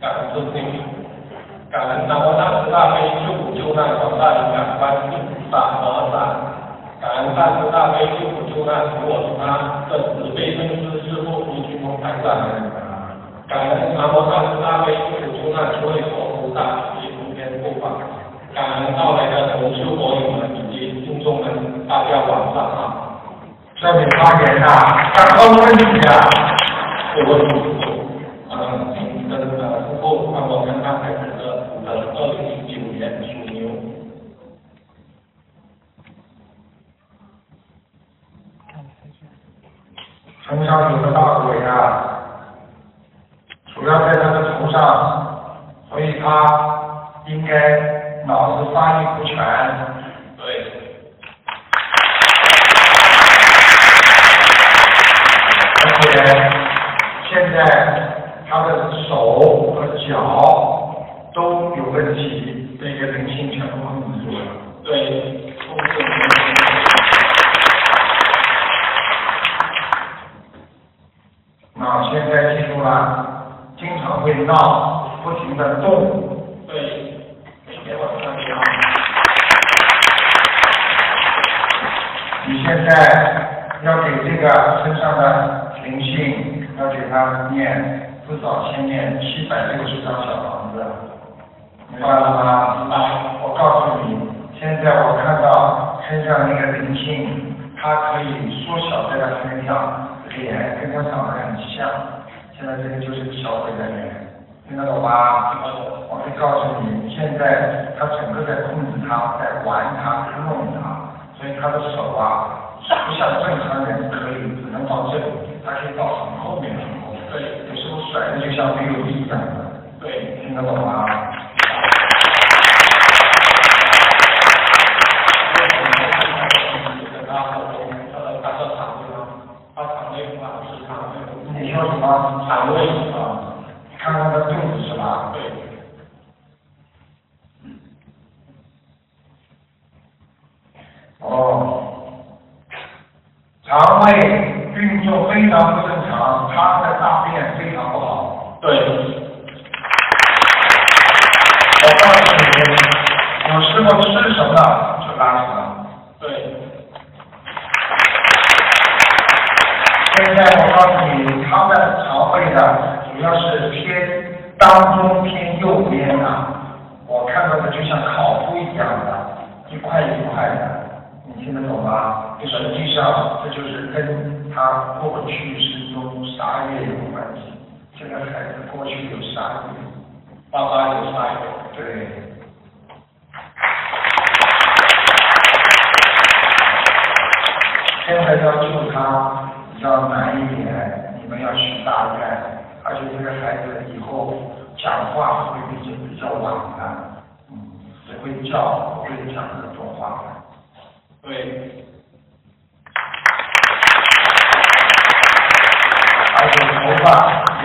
感恩尊敬，感恩南无大慈大悲救苦救难广大灵感观世音菩萨摩诃萨，感恩大慈大悲救苦救难使我他的慈悲恩师师父卢军宏台长，感恩南无大慈大悲救苦救难诸位佛菩萨以及诸天护法，感恩到来的同修佛友们以及听众们，大家晚上好。这里发言呐，刚刚问题啊，有问题。嗯，请跟呃师傅帮我看看孩子的呃二零一九年属牛。身上有个大鬼啊，主要在他的头上，所以他应该脑子发育不全。对。而且现在他的手和脚都有问题，这个灵性全部控制住了。对，控制那现在记住了，经常会闹，不停的动。对，每天晚上这样。你现在要给这个身上的灵性，要给他念至少先念七百六十张小房子，明白了吗？明白。我告诉你，现在我看到身上那个灵性，它可以缩小在他身上，脸跟他长得很像。现在这个就是小鬼的脸，听得懂吗？我可以告诉你，现在他整个在控制他，在玩他，在弄他，所以他的手啊，不像正常人可以只能到这里，他可以到很后面很后面。对，有时候甩的就像没有力一样的。对，听得懂吗？你说什么？肠胃啊？看看他肚子是吧？对。哦，肠胃运作非常不正常，他的大便非常不好。对。我告诉你，有时候吃什么就拉什么。对。现在我告诉你，他的肠胃呢，主要是偏当中偏右边啊，我看到的就像烤麸一样的，一块一块的？实际上，这就是跟他过去世中杀业有关系。这个孩子过去有杀业，爸爸有杀业。对。现在要救他。要难一点，你们要许大愿，而且这个孩子以后讲话会比较比较晚的，嗯，只会叫，不会讲很多话。对。而且头发也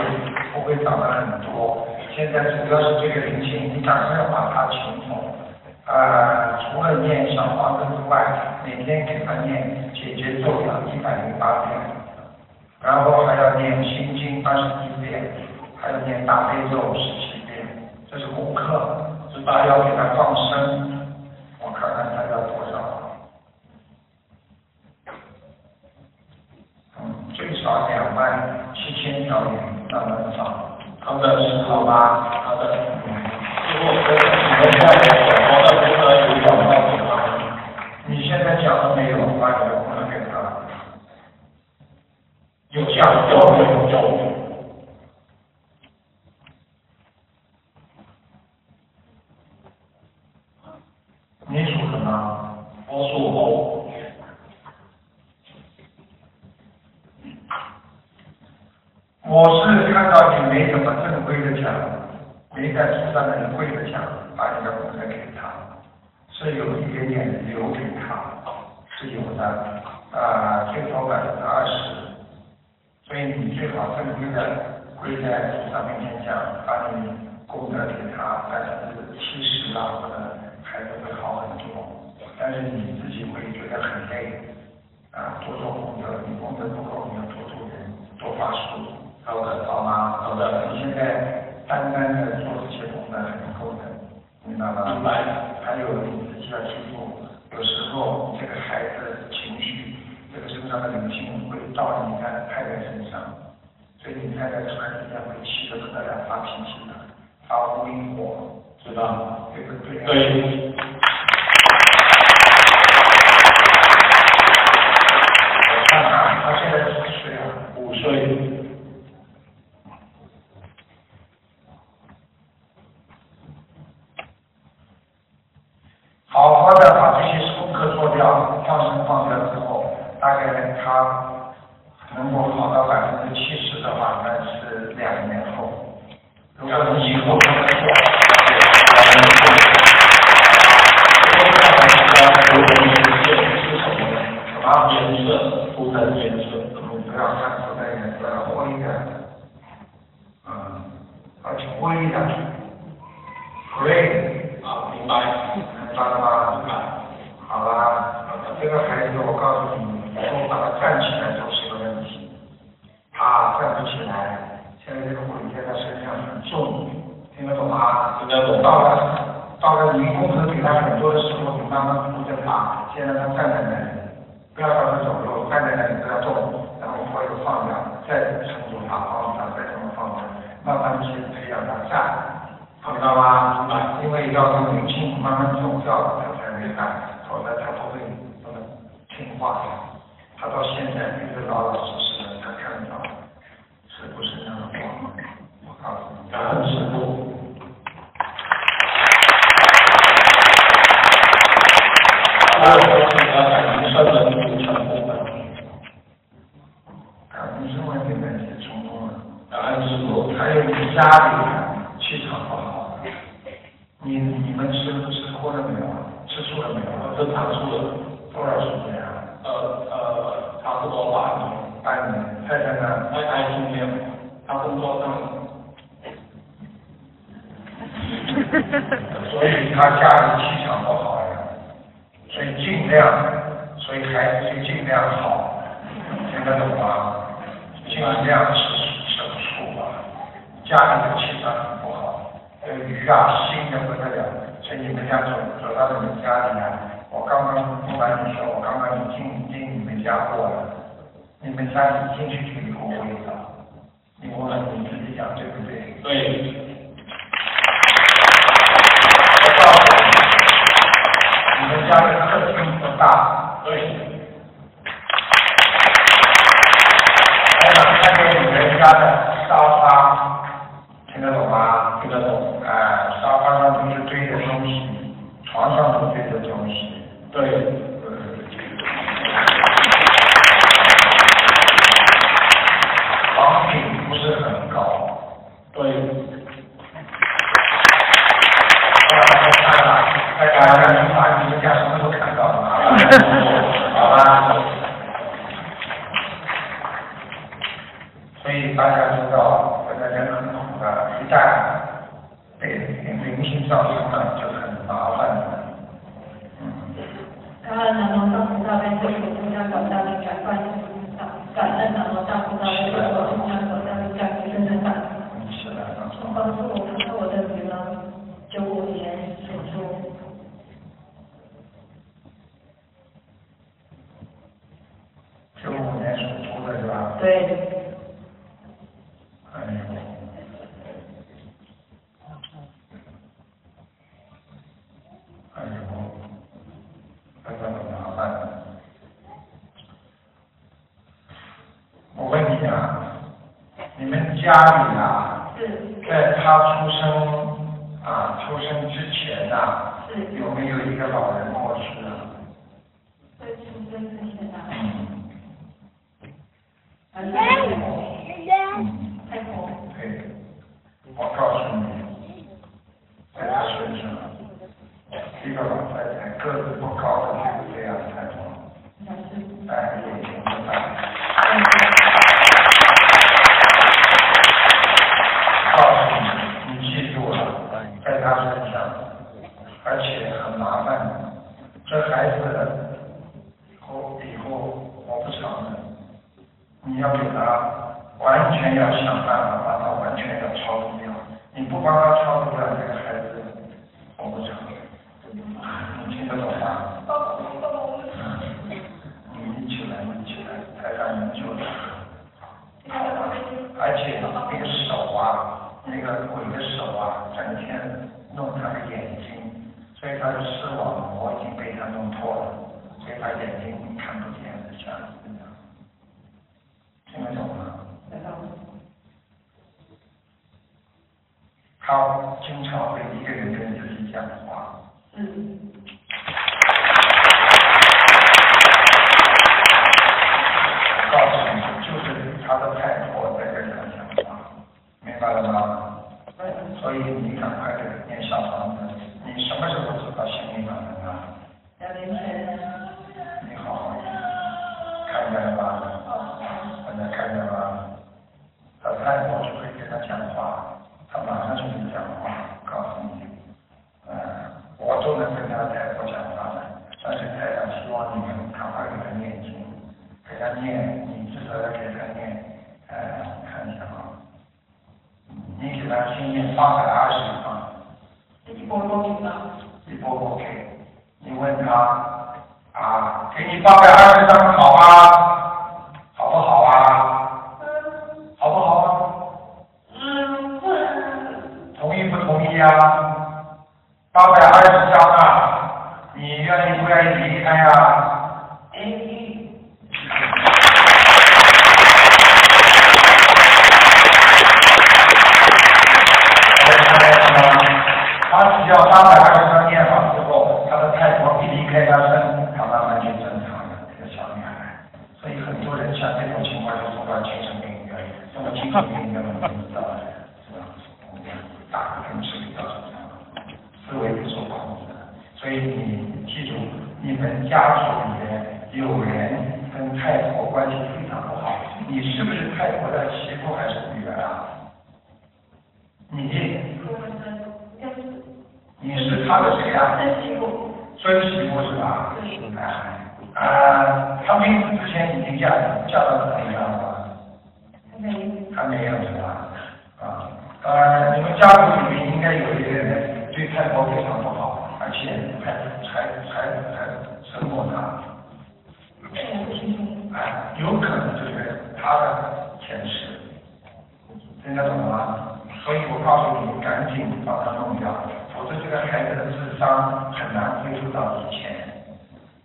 不会长得很多，现在主要是这个灵性，你赶快把它请走。呃，除了念小黄灯之外，每天给他念解决咒要一百零八遍。然后还要念心经二十一遍，还要念大悲咒十七遍，这是功课。是吧？要给他放生，我看看他要多少。嗯，最少两万七千条鱼，那么少。好的，好吧。好的。师傅，你们现在我的功德有两万几吗？你现在讲了没有？把你的功德给他。有讲究没有教育？你属什么？我属猴。我是看到你没怎么正规的讲，没在菩萨那里跪着讲，把你的功德给他，是有一点点留给他，是有的，啊，最多百分之二十。所以你最好正规的跪在菩萨面前讲，把你功德给他百分之七十啦，或者孩子会好很多。但是你自己会觉得很累，啊，多做功德，你功德不够，你要多做人，多发书，好的，好吗？好的。你现在单单的做这些功德还不够的，明白吗？明白。还有你自己要记住，有时候这个孩子情绪，这个身上的灵性会到你的太太身上，所以你太太突然之间会气得跟大家，发脾气的，发无名火，知道吗？对不对？对。我看看，他现在几岁啊？五岁。好好的把这些功课做掉，放生放掉之后，大概他能够好到百分之七十的话，那是两年后。如果你以后这么做，两年后，什么颜色？图腾颜色？你不要看图腾颜色，灰的，嗯，而且灰的，gray。啊，明白。明白了吗？好吧，这个孩子，我告诉你，以后把他站起来都是个问题。他站不起来，现在这个鬼在他身上很重，听得懂吗？听得懂。到了，到了你功德给他很多的时候，你慢慢扶着他，先让他站在那里，不要让他走路，站在那里不要动，然后或者放掉，再撑住他，放他，再这么放掉，慢慢去培养他站。知道吗？因为要让灵性慢慢种掉，他才会干，否则他不会不能听话的。他到现在一直老老实实的，他看到是不是那么光？我告诉你，感恩师父。那我们要感恩圣人组成功的。感恩圣人根本是成功了。感恩师父，还有你家里气场不好。你你们吃吃过了没有？吃素了没有？正常素了。多少时间啊？呃呃，差不多半年。半年。太太呢？太太今天，他工作上。所以他家里气场不好呀，所以尽量，所以孩子就尽量好，听得懂吗？尽量吃吃素吧，家里的气场很不好。这个鱼啊，腥的不得了，所以你们家走走到你们家里来，我刚刚不瞒你说，我刚刚已经进你们家过了，你们家一进去就有味道，你问问你自己讲对不对？对。我告诉你，你们家的客厅不大。对。还想看见你们家的沙发，听得懂吗？听得懂。哎，沙发上都是堆的东西，床上都堆的东西。对。房顶不是很高。对。大家让你把你们家什么都看到了，好吧？所以大家知道，这个人很苦的，一旦被灵性造成了，就很麻烦的。嗯。感恩南无大慈大悲救苦救难广大灵感观世音菩萨，感恩南无大慈大悲救苦救难广大灵感观世音菩萨。是的。请帮助看看我的女儿，九五年属猪。九五年属猪的是吧？对。哎呦。哎呦，这个很麻烦。我问你啊，你们家里啊，在他出生啊出生之前呐，有没有一个老人过世啊？在出生之前啊。嗯。嗯。太婆。对，我告诉你，在他身上，一个老太太个子不高的就是这样的太婆，哎，眼睛不大。告诉你，你记住了，在他身上，而且很麻烦。这孩子后以后活不长的，你。不帮他超度了，这个孩子活不长。你听得懂吗？你一起来，你起来，台上人救他。而且那个手啊，那个鬼的手啊，整天弄他的眼睛，所以他的视网膜已经被他弄破了，所以他眼睛看不见了，这样子的。听得懂吗？他经常会一个人跟自己讲话。嗯。告诉你，就是他的太婆在跟他讲话，明白了吗？所以你赶快给他念小房子。你什么时候知道心灵法门啊？两年前。你好好看见了吧？现在看见了吧？他太婆就会跟他讲话，他马上就会讲话，告诉你。嗯，我都能跟他太婆讲话的，但是太阳希望你们赶快给他念经，给他念，你至少要给他念，呃，看一下啊，你给他先念八百二十章。一波波给吗？一波波给，你问他啊，给你八百二十张好吗？好不好啊？好不好啊？嗯，不。同意不同意啊？八百二十箱呢，你愿意不愿意离开啊？愿意。他只要八百二十张念完之后，他的太婆一离开他身，他慢慢就正常了，这个小女孩。所以很多人像这种情况就送到精神病院，送到精神病院我们知道的，是吧？打个喷嚏比较正常，思维不受控制。所以你记住，你们家族里面有人跟太婆关系非常不好，你是不是太婆的媳妇还是女儿啊？你。你是他的谁呀？孙媳妇。孙媳妇是吧？对。啊啊，他名字之前已经嫁嫁到哪里了吗？还没。还没有是吧？啊，呃，你们家族里面应该有一个人对太婆非常不好，而且还还还还折磨他。这个不清楚。哎，有可能就是他的前世，听得懂吗？所以我告诉你，赶紧把他弄掉，否则这个孩子的智商很难恢复到以前。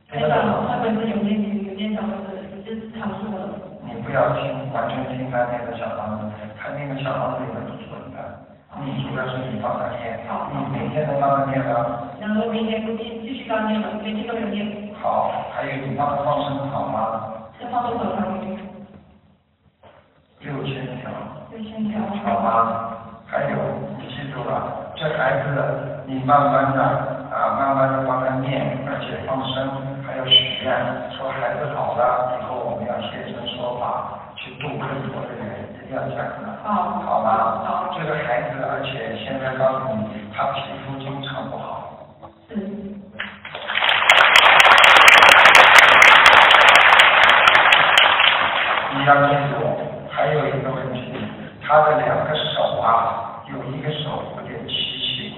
台长，他本身有念有念小房子，就是常说的。你不要听，完全听他那个小房子，他那个小房子里面不准的。你主要是你帮他念，你每天都帮他念了。然后明天不继继续帮念了，每天都有念。好，还有你帮他放生好吗？要放多少条？六千条。六千条。好吗？还有，你记住了，这孩子你慢慢的啊，慢慢的帮他念，而且放生，还有许愿，说孩子好了以后，我们要现身说法，去度更多的人，一定要讲的，好，好吗？好。这个孩子，而且现在告诉你，他皮肤经常不好。嗯。你要记住，还有一个问题，他的两个手啊，有一个手有点畸形，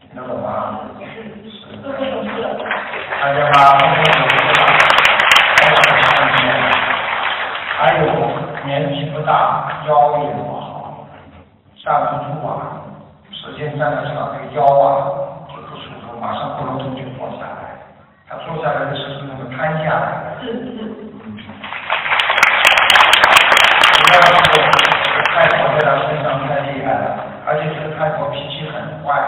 听得懂吗？做过手术了。看见吗？做过手术了，还有年纪不大，腰也不好，站不住啊，时间站得长，这个腰啊就不舒服，马上不能动就坐下来，他坐下来的时候那个瘫下来。是是。不要说太婆在他身上太厉害了，而且这个太婆脾气很坏，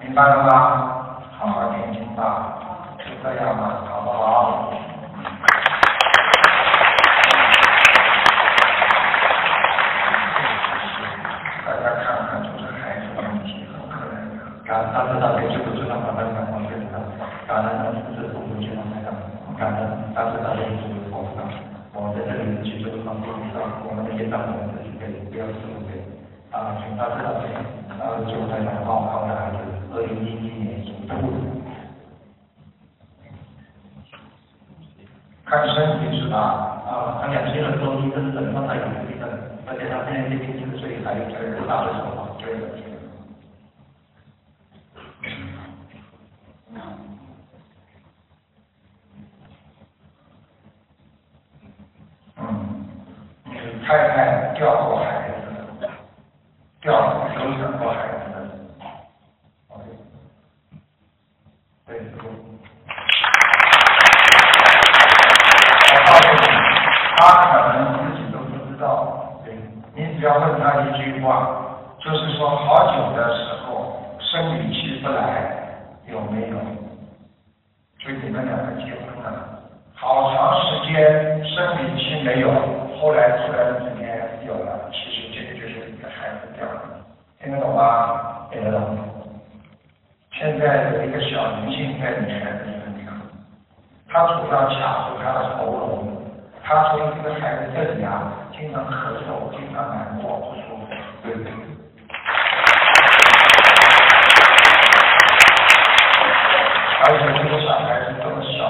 明白了吗？好好念经吧，就这样吧，好不好？大家看看，就是孩子问题很可怜的。感恩大慈大悲救苦救难广大灵感观世音菩萨，感恩南无智慧普贤王台长，感恩大慈大悲救苦菩萨。我在这里祈求方菩萨，我们的业障我们自己背，不要自己背。啊，请大慈大悲，呃，救台长帮我看我的孩子，二零一一年属兔的。看身体是吧？啊，他两岁了，中医生诊断他有癌症，而且他现在接近四岁，还有这个大的手啊，对的。太太掉过孩子，掉流产过孩子的。OK，对，我告诉你，他可能自己都不知道。你只要问他一句话，就是说好久的时候生理期不来，有没有？就你们两个结婚了，好长时间生理期没有，后来突然之间有了，其实这个就是你的孩子掉了，听得懂吗？听得懂。现在有一个小灵性在你孩子身上，他主要卡住他的喉咙，他说这个孩子这里啊，经常咳嗽，经常难过不舒服，对不对？而且这个小孩子这么小，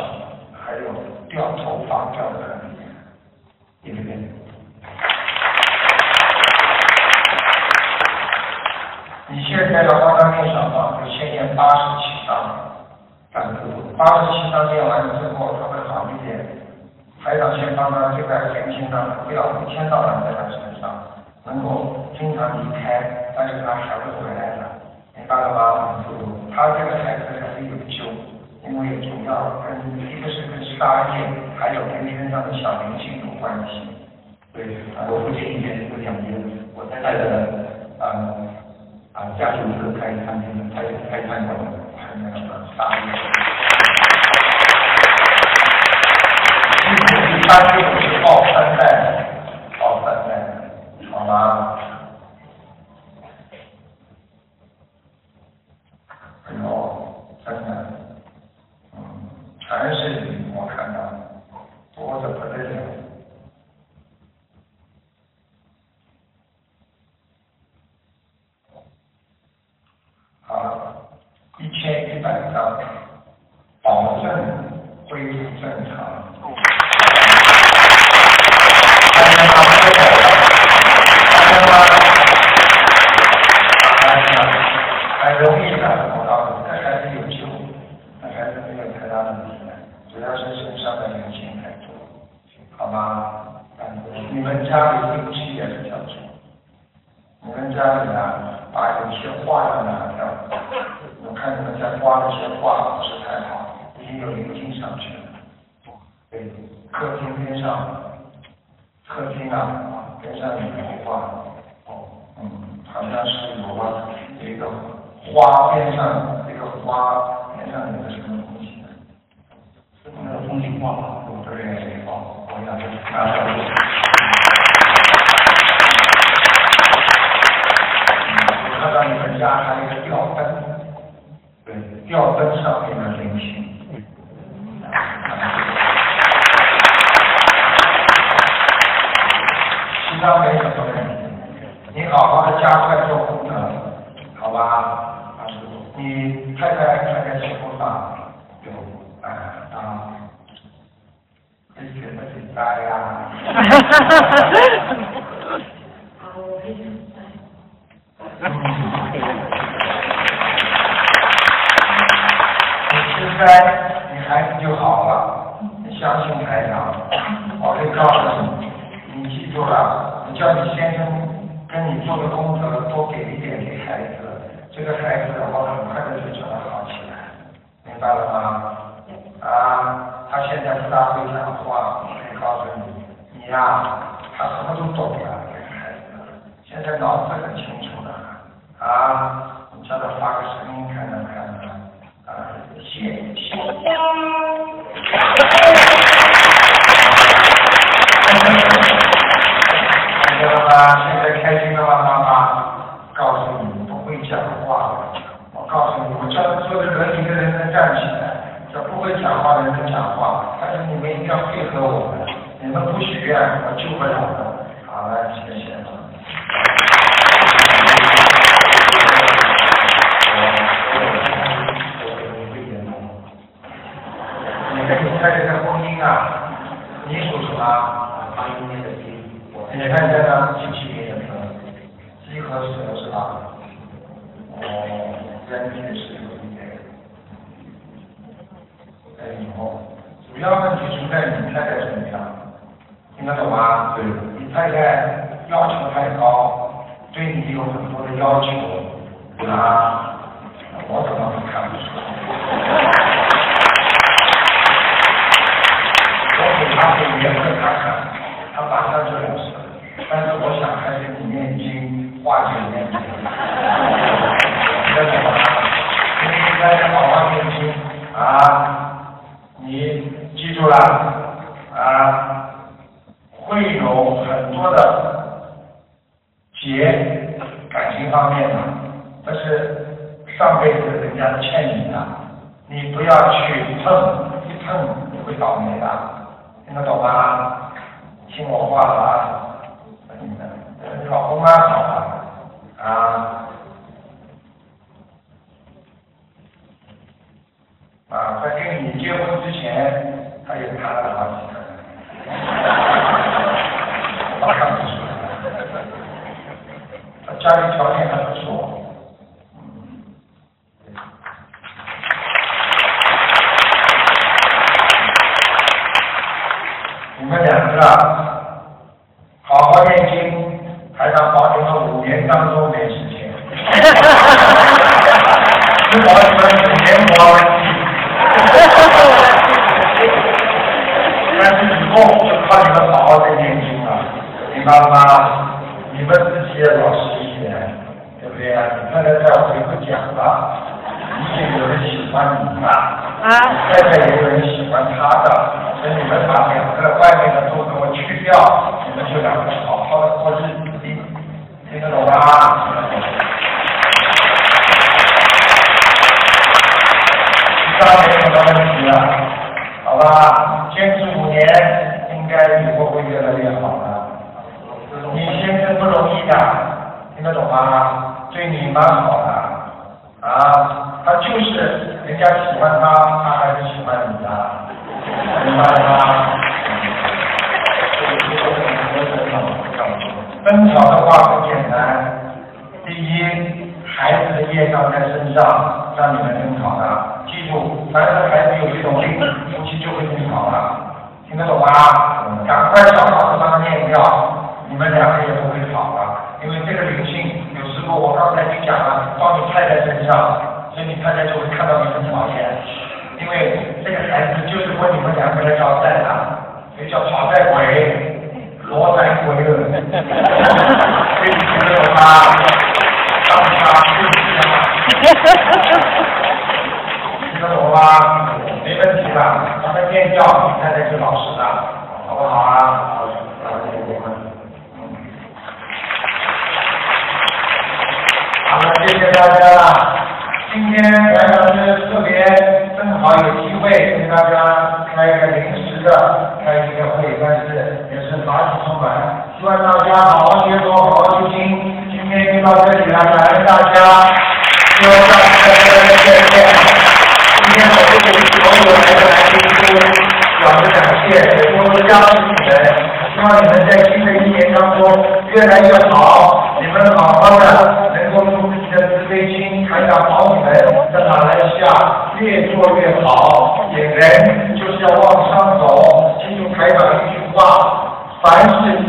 还有掉头发掉的很厉害，对不对？你现在要帮他念小房子，先念八十七章，感觉八十七章念完之后，他会好一点。还要先帮他这个年轻的不要一天到晚在他身上，能够经常离开，但是他还会回来的，明白了吗？他这个孩子还是有救，因为主要跟一个是跟杀业，还有跟天上的小灵性有关系。对，我父亲以前是讲究，我太太的呃啊家族是开餐厅的，开开餐馆的，还有那个杀业。一般就是报三代，报三代，好吗？哎呦，真的，嗯，全是你，我看到多的不得了。好了，一千一百张，保证恢复正常。看见吗？看见吗？看见吗？很容易的，我告诉你，这孩子有救，这孩子没有太大问题的，主要是身上的灵性太多，好吗？你们家里运气也是较重，你们家里啊，把有些画要拿掉，我看你们家挂那些画不是太好，已经有灵性上去了，对，客厅边上。客厅啊，边上有幅画，哦，嗯，好像是有啊，有一个花边上，一个花边上有个什么东西？是那个风景画吧？对，哦，我想是拿下来。我看到你们家还有一个吊灯，对，吊灯上面的灵性。其他没什么问题，你好好的加快做功德，好吧？你太太还在吃苦吗？有，哎啊，你觉得挺大呀？好，我非常在。你吃斋，你孩子就好了，你相信台长，我会告诉你。你记住了，你叫你先生跟你做的功德多给一点给孩子，这个孩子我很快的就叫他好起来，明白了吗？啊，他现在不大会讲话，我可以告诉你，你呀、他什么都懂了，这个孩子，现在脑子很清楚的，啊，你叫他发个声音看看看看，啊，谢谢。看见了吗？现在开心了吗，妈妈？告诉你，不会讲话。我告诉你，我叫坐在轮椅的人能站起来，这不会讲话的人能讲话。但是你们一定要配合我们，你们不许愿，我救不了的。好了，谢谢。你跟你太太的婚姻啊，你属什么？八一年的鸡，我你看见了，七七年的蛇，鸡和蛇是吧？哦，人也是有一点。在以后，主要问题出在你太太身上，听得懂吗？对你太太要求太高，对你有很多的要求啊，我怎么会看不出来？我给他的颜色看看，他马上就有事。但是我想还是念经化解念经，知道吗？你应该好好念经啊！你记住了啊！会有很多的结，感情方面的，这是上辈子人家欠你的，你不要去碰，一碰你会倒霉的，听得懂吗？听我话了啊！你老公蛮好啊啊，在跟你结婚之前，他也谈了好几个人，我看不出来，他家里条件还不错。你们两个好好念经，还能保你们五年当中没事情，只保你们五年不问题。但是以后就靠你们好好的念经啊，明白了吗？你们自己也老实一点，对不对啊？你看看在回不讲了，一定有人喜欢你的，啊，再再有人喜欢他的，所以你们把两个外面的都给我去掉，你们就两个好好的过日子，听得懂吗？其他没什么问题了，好吧？坚持五年，应该以后会越来越好的。你先生不容易的，听得懂吗？对你蛮好的，啊，他就是人家喜欢他，他还是喜欢你的，明白了吗？争吵的话很简单，第一，孩子的业障在身上，让你们争吵的。记住，凡是孩子有这种病，夫妻就会争吵了，听得懂吗？赶快找老师帮他念掉，你们两个也不会吵了。因为这个灵性，有时候我刚才就讲了，到你太太身上，所以你太太就会看到你很讨厌。因为这个孩子就是为你们两个人要债的，所以叫讨债鬼。罗山鬼了，你听得懂吗？让他对他，听得懂吗？没问题的，咱们见教，你太太是老师的，好不好啊？好，好了，谢谢大家了。今天白老师特别正好有机会跟大家开一个临时的开一个会，但是也是法喜充满，希望大家好好学佛，好好修心。今天就到这里了，感恩大家，希望下次再见面。今天我对所有来的来宾都表示感谢，也多多加持你们。希望你们在新的一年当中越来越好，你们好好的能够用自己的慈悲心，台长保你们在马来西亚越做越好。演人就是要往上走，记住台长一句话：凡事